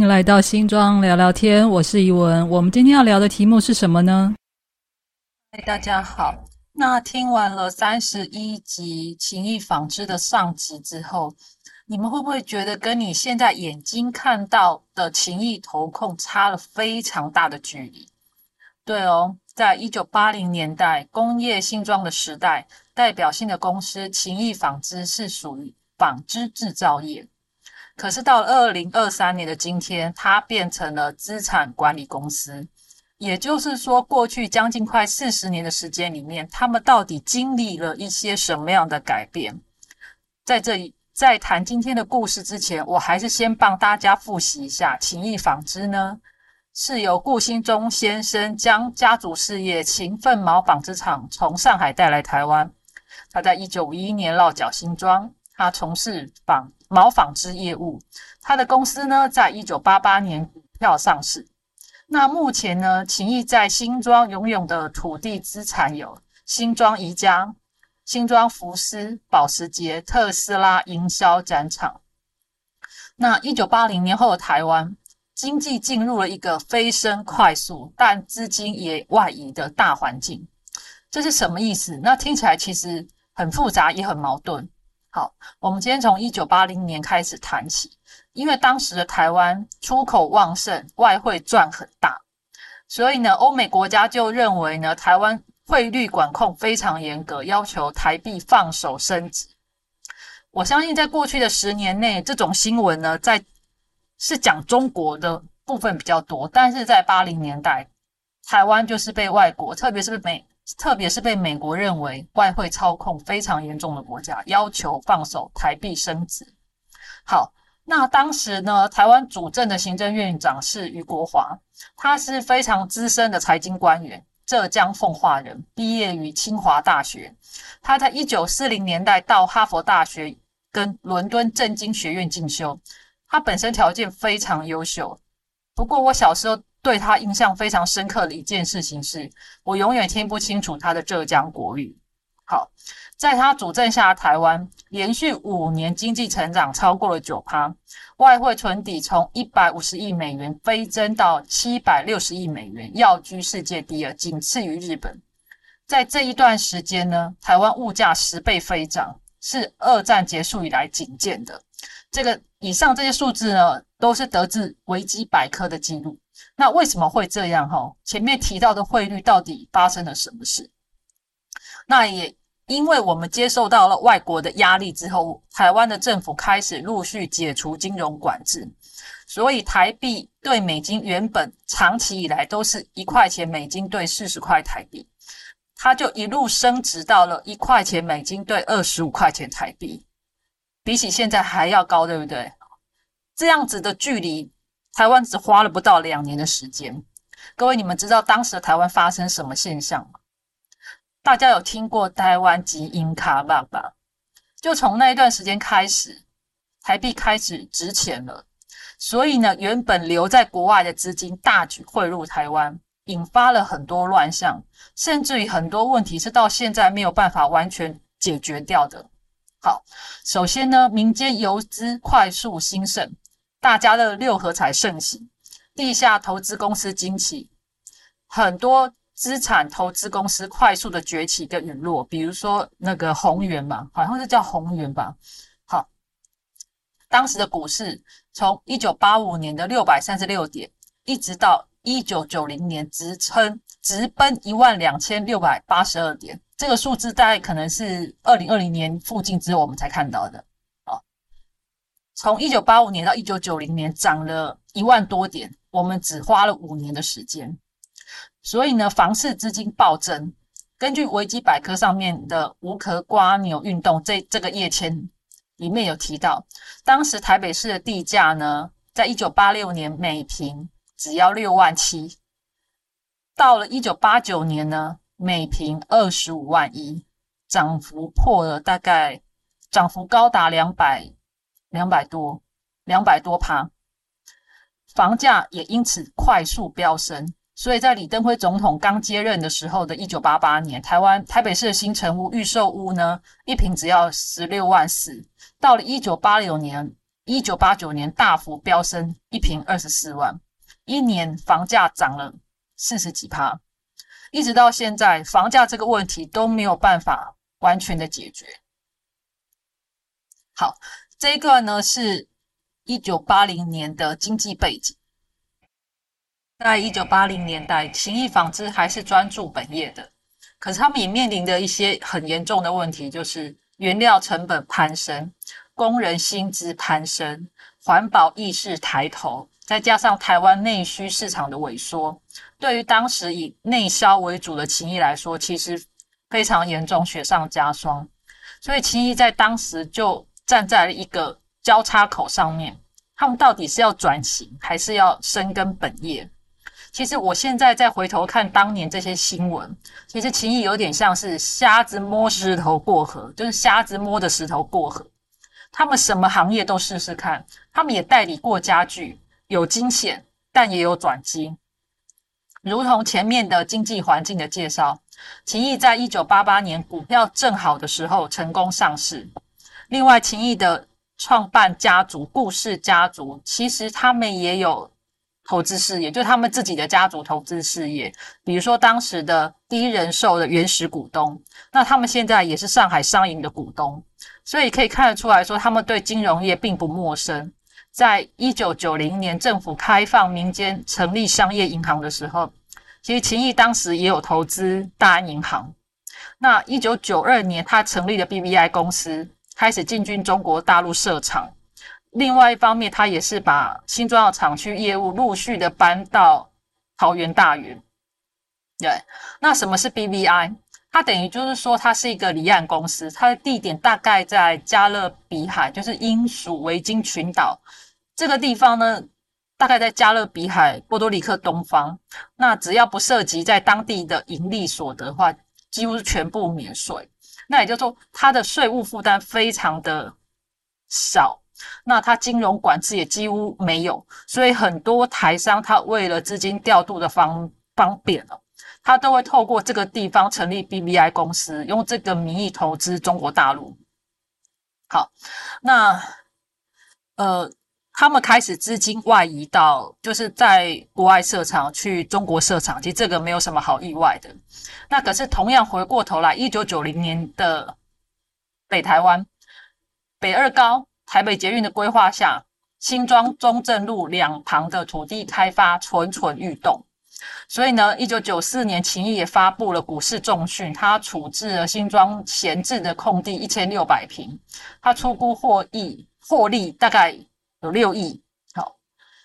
欢迎来到新庄聊聊天，我是怡文。我们今天要聊的题目是什么呢？嗨，大家好。那听完了三十一集《情谊纺织》的上集之后，你们会不会觉得跟你现在眼睛看到的情谊投控差了非常大的距离？对哦，在一九八零年代工业新装的时代，代表性的公司情谊纺织是属于纺织制造业。可是到了二零二三年的今天，它变成了资产管理公司。也就是说，过去将近快四十年的时间里面，他们到底经历了一些什么样的改变？在这里，在谈今天的故事之前，我还是先帮大家复习一下情谊纺织呢，是由顾新忠先生将家族事业勤奋毛纺织厂从上海带来台湾。他在一九五一年落脚新庄，他从事纺毛纺织业务。他的公司呢，在一九八八年股票上市。那目前呢，秦毅在新庄拥有的土地资产有新庄宜家、新庄福斯、保时捷、特斯拉营销展场。那一九八零年后的台湾经济进入了一个飞升快速，但资金也外移的大环境。这是什么意思？那听起来其实很复杂，也很矛盾。好，我们今天从一九八零年开始谈起。因为当时的台湾出口旺盛，外汇赚很大，所以呢，欧美国家就认为呢，台湾汇率管控非常严格，要求台币放手升值。我相信在过去的十年内，这种新闻呢，在是讲中国的部分比较多，但是在八零年代，台湾就是被外国，特别是美，特别是被美国认为外汇操控非常严重的国家，要求放手台币升值。好。那当时呢，台湾主政的行政院长是余国华，他是非常资深的财经官员，浙江奉化人，毕业于清华大学。他在一九四零年代到哈佛大学跟伦敦政经学院进修，他本身条件非常优秀。不过我小时候对他印象非常深刻的一件事情是，我永远听不清楚他的浙江国语。好。在他主政下，台湾连续五年经济成长超过了九趴，外汇存底从一百五十亿美元飞增到七百六十亿美元，要居世界第二，仅次于日本。在这一段时间呢，台湾物价十倍飞涨，是二战结束以来仅见的。这个以上这些数字呢，都是得自维基百科的记录。那为什么会这样？哈，前面提到的汇率到底发生了什么事？那也。因为我们接受到了外国的压力之后，台湾的政府开始陆续解除金融管制，所以台币对美金原本长期以来都是一块钱美金兑四十块台币，它就一路升值到了一块钱美金兑二十五块钱台币，比起现在还要高，对不对？这样子的距离，台湾只花了不到两年的时间。各位，你们知道当时的台湾发生什么现象吗？大家有听过台湾基因卡吧吧？就从那一段时间开始，台币开始值钱了，所以呢，原本留在国外的资金大举汇入台湾，引发了很多乱象，甚至于很多问题是到现在没有办法完全解决掉的。好，首先呢，民间游资快速兴盛，大家的六合彩盛行，地下投资公司兴起，很多。资产投资公司快速的崛起跟陨落，比如说那个宏源嘛，好像是叫宏源吧。好，当时的股市从一九八五年的六百三十六点，一直到一九九零年直撑直奔一万两千六百八十二点，这个数字大概可能是二零二零年附近之后我们才看到的。从一九八五年到一九九零年涨了一万多点，我们只花了五年的时间。所以呢，房市资金暴增。根据维基百科上面的“无壳瓜牛运动”这这个页签里面有提到，当时台北市的地价呢，在一九八六年每平只要六万七，到了一九八九年呢，每平二十五万一，涨幅破了大概涨幅高达两百两百多两百多趴，房价也因此快速飙升。所以在李登辉总统刚接任的时候的一九八八年，台湾台北市的新城屋预售屋呢，一平只要十六万四。到了一九八六年，一九八九年大幅飙升，一平二十四万，一年房价涨了四十几趴，一直到现在，房价这个问题都没有办法完全的解决。好，这个呢是一九八零年的经济背景。在一九八零年代，勤益纺织还是专注本业的，可是他们也面临着一些很严重的问题，就是原料成本攀升、工人薪资攀升、环保意识抬头，再加上台湾内需市场的萎缩，对于当时以内销为主的情谊来说，其实非常严重，雪上加霜。所以勤益在当时就站在了一个交叉口上面，他们到底是要转型，还是要深耕本业？其实我现在再回头看当年这些新闻，其实情谊有点像是瞎子摸石头过河，就是瞎子摸着石头过河。他们什么行业都试试看，他们也代理过家具，有惊险，但也有转机。如同前面的经济环境的介绍，情谊在一九八八年股票正好的时候成功上市。另外，秦毅的创办家族顾氏家族，其实他们也有。投资事业，就他们自己的家族投资事业，比如说当时的第一人寿的原始股东，那他们现在也是上海商银的股东，所以可以看得出来说，他们对金融业并不陌生。在一九九零年政府开放民间成立商业银行的时候，其实秦毅当时也有投资大安银行。那一九九二年，他成立了 BBI 公司，开始进军中国大陆设厂。另外一方面，他也是把新庄的厂区业务陆续的搬到桃园大园。对，那什么是 BVI？它等于就是说，它是一个离岸公司，它的地点大概在加勒比海，就是英属维京群岛这个地方呢，大概在加勒比海波多黎克东方。那只要不涉及在当地的盈利所得的话，几乎是全部免税。那也就是说，它的税务负担非常的少。那它金融管制也几乎没有，所以很多台商他为了资金调度的方方便了，他都会透过这个地方成立 BBI 公司，用这个名义投资中国大陆。好，那呃，他们开始资金外移到就是在国外设厂去中国设厂，其实这个没有什么好意外的。那可是同样回过头来，一九九零年的北台湾北二高。台北捷运的规划下，新庄中正路两旁的土地开发蠢蠢欲动，所以呢，一九九四年，秦毅也发布了股市重讯，他处置了新庄闲置的空地一千六百平，他出估获益获利大概有六亿。好，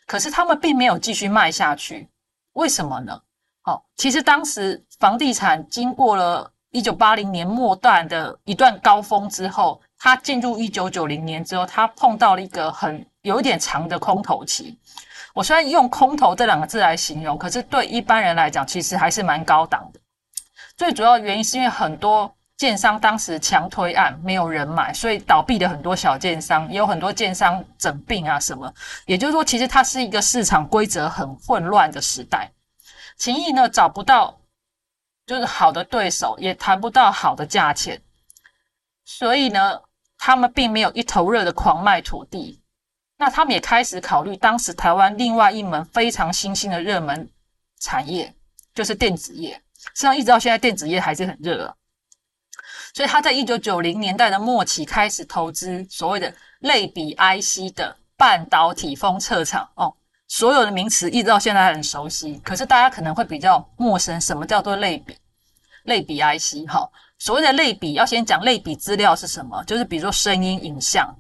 可是他们并没有继续卖下去，为什么呢？好，其实当时房地产经过了一九八零年末段的一段高峰之后。他进入一九九零年之后，他碰到了一个很有一点长的空头期。我虽然用“空头”这两个字来形容，可是对一般人来讲，其实还是蛮高档的。最主要原因是因为很多建商当时强推案没有人买，所以倒闭的很多小建商，也有很多建商整病啊什么。也就是说，其实它是一个市场规则很混乱的时代。情谊呢找不到就是好的对手，也谈不到好的价钱，所以呢。他们并没有一头热的狂卖土地，那他们也开始考虑当时台湾另外一门非常新兴的热门产业，就是电子业。实际上，一直到现在，电子业还是很热。所以他在一九九零年代的末期开始投资所谓的类比 IC 的半导体封测厂。哦，所有的名词一直到现在很熟悉，可是大家可能会比较陌生。什么叫做类比？类比 IC？哈。所谓的类比，要先讲类比资料是什么，就是比如说声音、影像。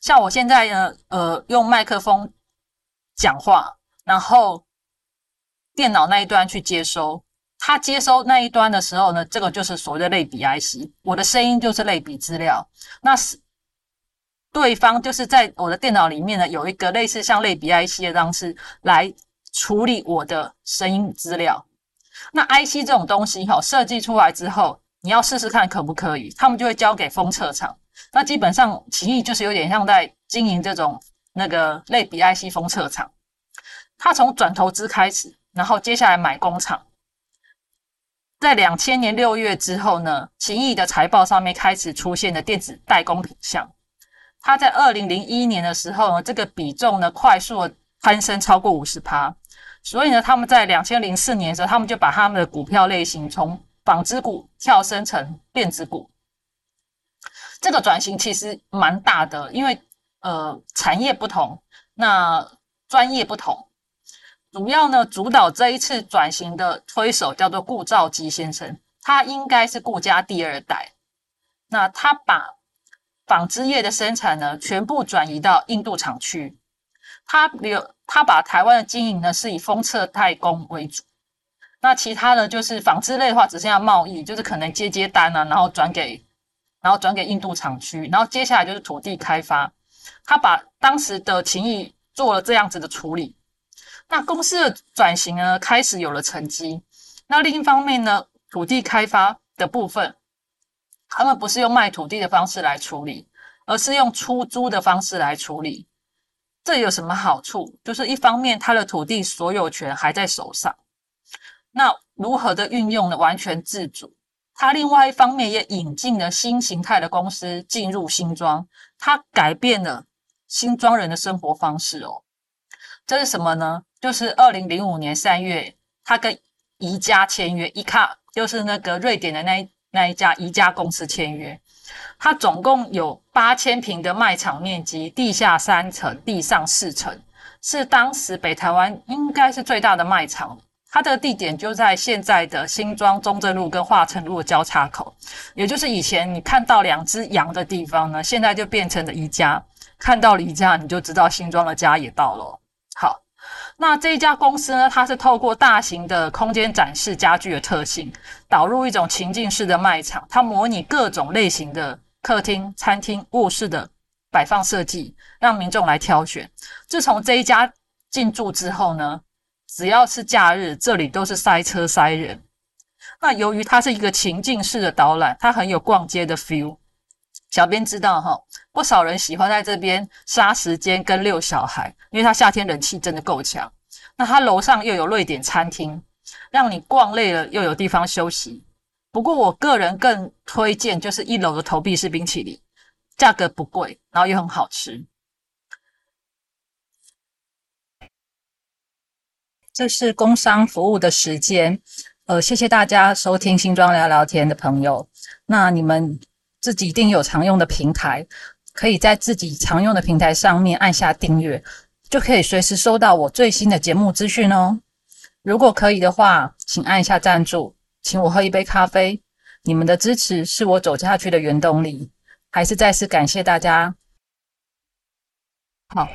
像我现在呢，呃，用麦克风讲话，然后电脑那一端去接收，它接收那一端的时候呢，这个就是所谓的类比 IC。我的声音就是类比资料，那是对方就是在我的电脑里面呢，有一个类似像类比 IC 的方式来处理我的声音资料。那 IC 这种东西哈，设计出来之后。你要试试看可不可以，他们就会交给封测厂。那基本上，奇异就是有点像在经营这种那个类比 IC 封测厂。他从转投资开始，然后接下来买工厂。在两千年六月之后呢，奇异的财报上面开始出现的电子代工品项。它在二零零一年的时候呢，这个比重呢快速攀升超过五十趴，所以呢，他们在两千零四年的时候，他们就把他们的股票类型从纺织股跳升成电子股。这个转型其实蛮大的，因为呃产业不同，那专业不同，主要呢主导这一次转型的推手叫做顾兆基先生，他应该是顾家第二代，那他把。纺织业的生产呢，全部转移到印度厂区。他留他把台湾的经营呢，是以封测代工为主。那其他的就是纺织类的话，只剩下贸易，就是可能接接单啊，然后转给，然后转给印度厂区。然后接下来就是土地开发。他把当时的情谊做了这样子的处理。那公司的转型呢，开始有了成绩。那另一方面呢，土地开发的部分。他们不是用卖土地的方式来处理，而是用出租的方式来处理。这有什么好处？就是一方面，他的土地所有权还在手上，那如何的运用呢？完全自主。他另外一方面也引进了新形态的公司进入新庄，他改变了新庄人的生活方式哦。这是什么呢？就是二零零五年三月，他跟宜家签约，一卡就是那个瑞典的那。那一家宜家公司签约，它总共有八千平的卖场面积，地下三层，地上四层，是当时北台湾应该是最大的卖场。它的地点就在现在的新庄中正路跟化成路的交叉口，也就是以前你看到两只羊的地方呢，现在就变成了宜家。看到了宜家，你就知道新庄的家也到了。好。那这一家公司呢？它是透过大型的空间展示家具的特性，导入一种情境式的卖场，它模拟各种类型的客厅、餐厅、卧室的摆放设计，让民众来挑选。自从这一家进驻之后呢，只要是假日，这里都是塞车塞人。那由于它是一个情境式的导览，它很有逛街的 feel。小编知道哈，不少人喜欢在这边杀时间跟遛小孩，因为它夏天冷气真的够强。那它楼上又有瑞典餐厅，让你逛累了又有地方休息。不过我个人更推荐就是一楼的投币式冰淇淋，价格不贵，然后又很好吃。这是工商服务的时间，呃，谢谢大家收听新庄聊聊天的朋友，那你们。自己一定有常用的平台，可以在自己常用的平台上面按下订阅，就可以随时收到我最新的节目资讯哦。如果可以的话，请按下赞助，请我喝一杯咖啡。你们的支持是我走下去的原动力。还是再次感谢大家。好，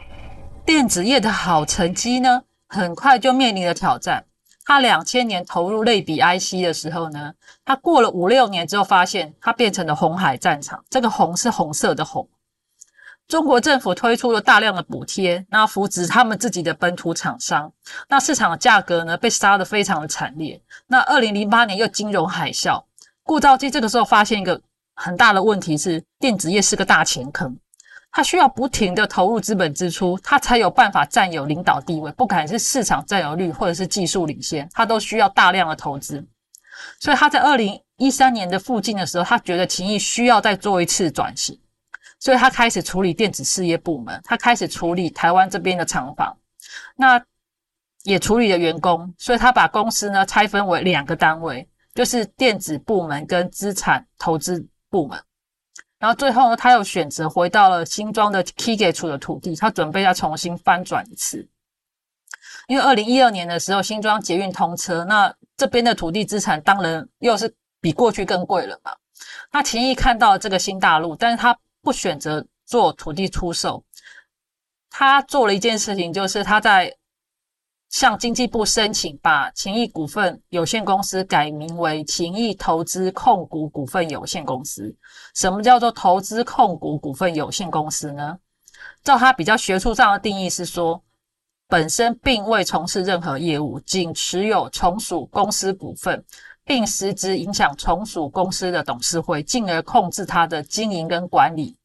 电子业的好成绩呢，很快就面临了挑战。他两千年投入类比 IC 的时候呢，他过了五六年之后，发现它变成了红海战场。这个红是红色的红。中国政府推出了大量的补贴，那扶植他们自己的本土厂商。那市场的价格呢，被杀得非常的惨烈。那二零零八年又金融海啸，顾兆基这个时候发现一个很大的问题是，电子业是个大钱坑。它需要不停的投入资本支出，它才有办法占有领导地位。不管是市场占有率或者是技术领先，它都需要大量的投资。所以他在二零一三年的附近的时候，他觉得秦毅需要再做一次转型，所以他开始处理电子事业部门，他开始处理台湾这边的厂房，那也处理了员工，所以他把公司呢拆分为两个单位，就是电子部门跟资产投资部门。然后最后呢，他又选择回到了新庄的 K 给处的土地，他准备要重新翻转一次。因为二零一二年的时候，新庄捷运通车，那这边的土地资产当然又是比过去更贵了嘛。那秦毅看到这个新大陆，但是他不选择做土地出售，他做了一件事情，就是他在。向经济部申请，把秦益股份有限公司改名为秦益投资控股股份有限公司。什么叫做投资控股股份有限公司呢？照他比较学术上的定义是说，本身并未从事任何业务，仅持有从属公司股份，并实质影响从属公司的董事会，进而控制它的经营跟管理。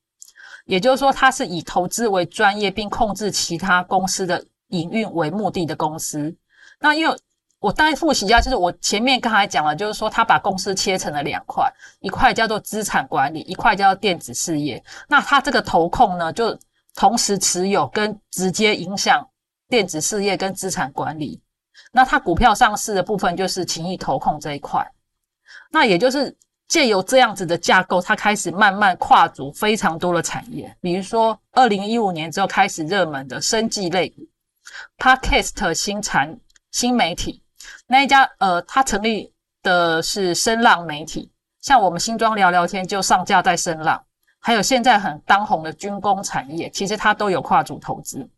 也就是说，它是以投资为专业，并控制其他公司的。营运为目的的公司，那因为我大概复习一下，就是我前面刚才讲了，就是说他把公司切成了两块，一块叫做资产管理，一块叫做电子事业。那他这个投控呢，就同时持有跟直接影响电子事业跟资产管理。那它股票上市的部分就是情谊投控这一块。那也就是借由这样子的架构，它开始慢慢跨足非常多的产业，比如说二零一五年之后开始热门的生技类股，Podcast 新产新媒体。那一家呃，它成立的是声浪媒体，像我们新庄聊聊天就上架在声浪，还有现在很当红的军工产业，其实它都有跨组投资。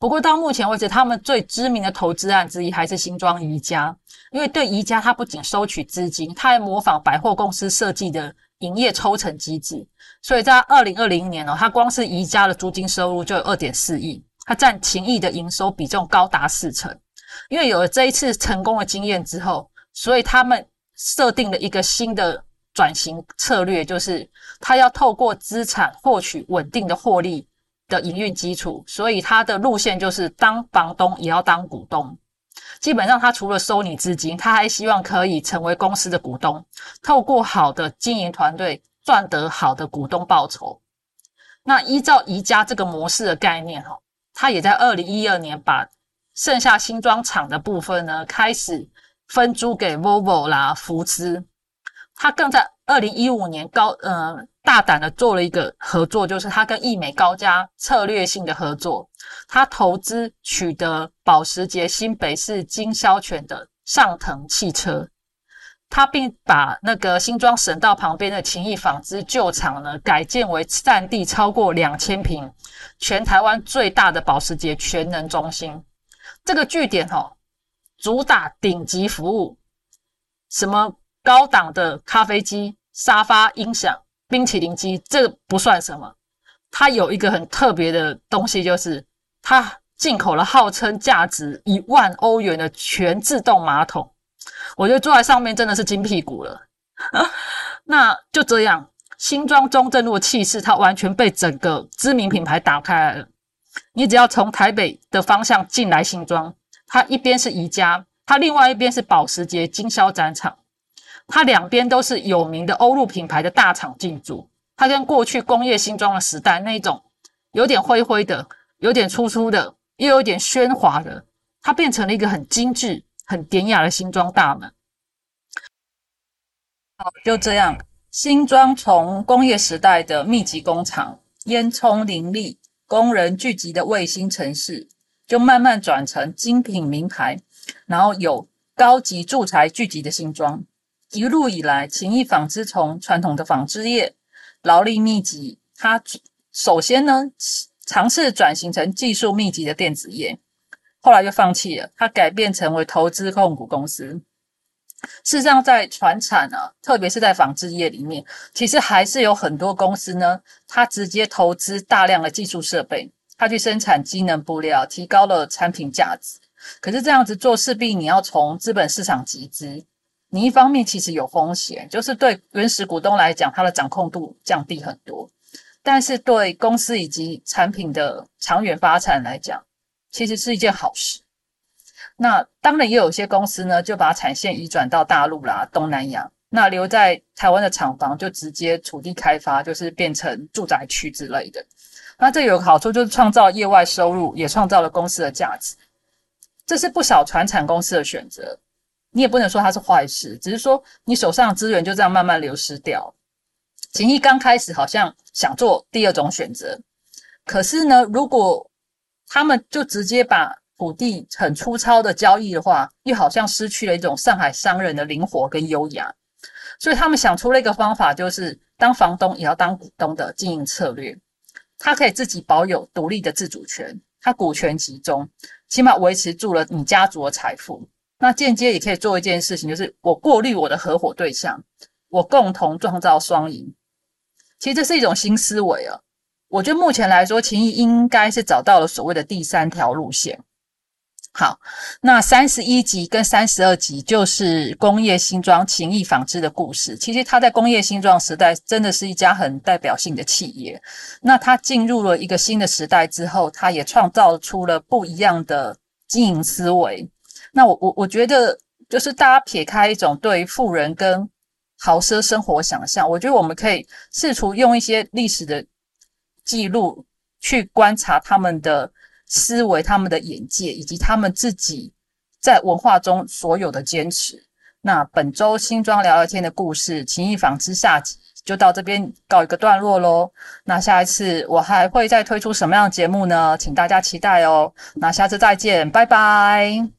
不过到目前为止，他们最知名的投资案之一还是新庄宜家，因为对宜家，它不仅收取资金，它还模仿百货公司设计的营业抽成机制，所以在二零二零年哦，它光是宜家的租金收入就有二点四亿，它占情谊的营收比重高达四成。因为有了这一次成功的经验之后，所以他们设定了一个新的转型策略，就是他要透过资产获取稳定的获利的营运基础。所以他的路线就是当房东也要当股东。基本上，他除了收你资金，他还希望可以成为公司的股东，透过好的经营团队赚得好的股东报酬。那依照宜家这个模式的概念，哈，他也在二零一二年把。剩下新装厂的部分呢，开始分租给 Volvo 啦、福斯。他更在二零一五年高呃大胆的做了一个合作，就是他跟易美高家策略性的合作，他投资取得保时捷新北市经销权的上腾汽车，他并把那个新庄省道旁边的情谊纺织旧厂呢改建为占地超过两千平、全台湾最大的保时捷全能中心。这个据点哦，主打顶级服务，什么高档的咖啡机、沙发、音响、冰淇淋机，这不算什么。它有一个很特别的东西，就是它进口了号称价值一万欧元的全自动马桶。我觉得坐在上面真的是金屁股了。那就这样，新庄中正路的气势，它完全被整个知名品牌打开来了。你只要从台北的方向进来新庄，它一边是宜家，它另外一边是保时捷经销展场，它两边都是有名的欧陆品牌的大厂进驻。它跟过去工业新装的时代那种有点灰灰的、有点粗粗的，又有点喧哗的，它变成了一个很精致、很典雅的新装大门。好，就这样，新装从工业时代的密集工厂、烟囱林立。工人聚集的卫星城市，就慢慢转成精品名牌，然后有高级住宅聚集的新装。一路以来，情谊纺织从传统的纺织业，劳力密集，它首先呢尝试转型成技术密集的电子业，后来就放弃了，它改变成为投资控股公司。事实上，在船产啊，特别是在纺织业里面，其实还是有很多公司呢，它直接投资大量的技术设备，它去生产机能布料，提高了产品价值。可是这样子做，势必你要从资本市场集资，你一方面其实有风险，就是对原始股东来讲，它的掌控度降低很多；但是对公司以及产品的长远发展来讲，其实是一件好事。那当然也有些公司呢，就把产线移转到大陆啦、东南亚。那留在台湾的厂房就直接土地开发，就是变成住宅区之类的。那这有个好处，就是创造业外收入，也创造了公司的价值。这是不少传产公司的选择。你也不能说它是坏事，只是说你手上的资源就这样慢慢流失掉。秦毅刚开始好像想做第二种选择，可是呢，如果他们就直接把土地很粗糙的交易的话，又好像失去了一种上海商人的灵活跟优雅，所以他们想出了一个方法，就是当房东也要当股东的经营策略。他可以自己保有独立的自主权，他股权集中，起码维持住了你家族的财富。那间接也可以做一件事情，就是我过滤我的合伙对象，我共同创造双赢。其实这是一种新思维啊！我觉得目前来说，秦毅应该是找到了所谓的第三条路线。好，那三十一集跟三十二集就是工业新装情谊纺织的故事。其实它在工业新装时代真的是一家很代表性的企业。那它进入了一个新的时代之后，它也创造出了不一样的经营思维。那我我我觉得，就是大家撇开一种对富人跟豪奢生活想象，我觉得我们可以试图用一些历史的记录去观察他们的思维、他们的眼界，以及他们自己在文化中所有的坚持。那本周新装聊聊天的故事《情谊纺织》下集就到这边告一个段落喽。那下一次我还会再推出什么样的节目呢？请大家期待哦。那下次再见，拜拜。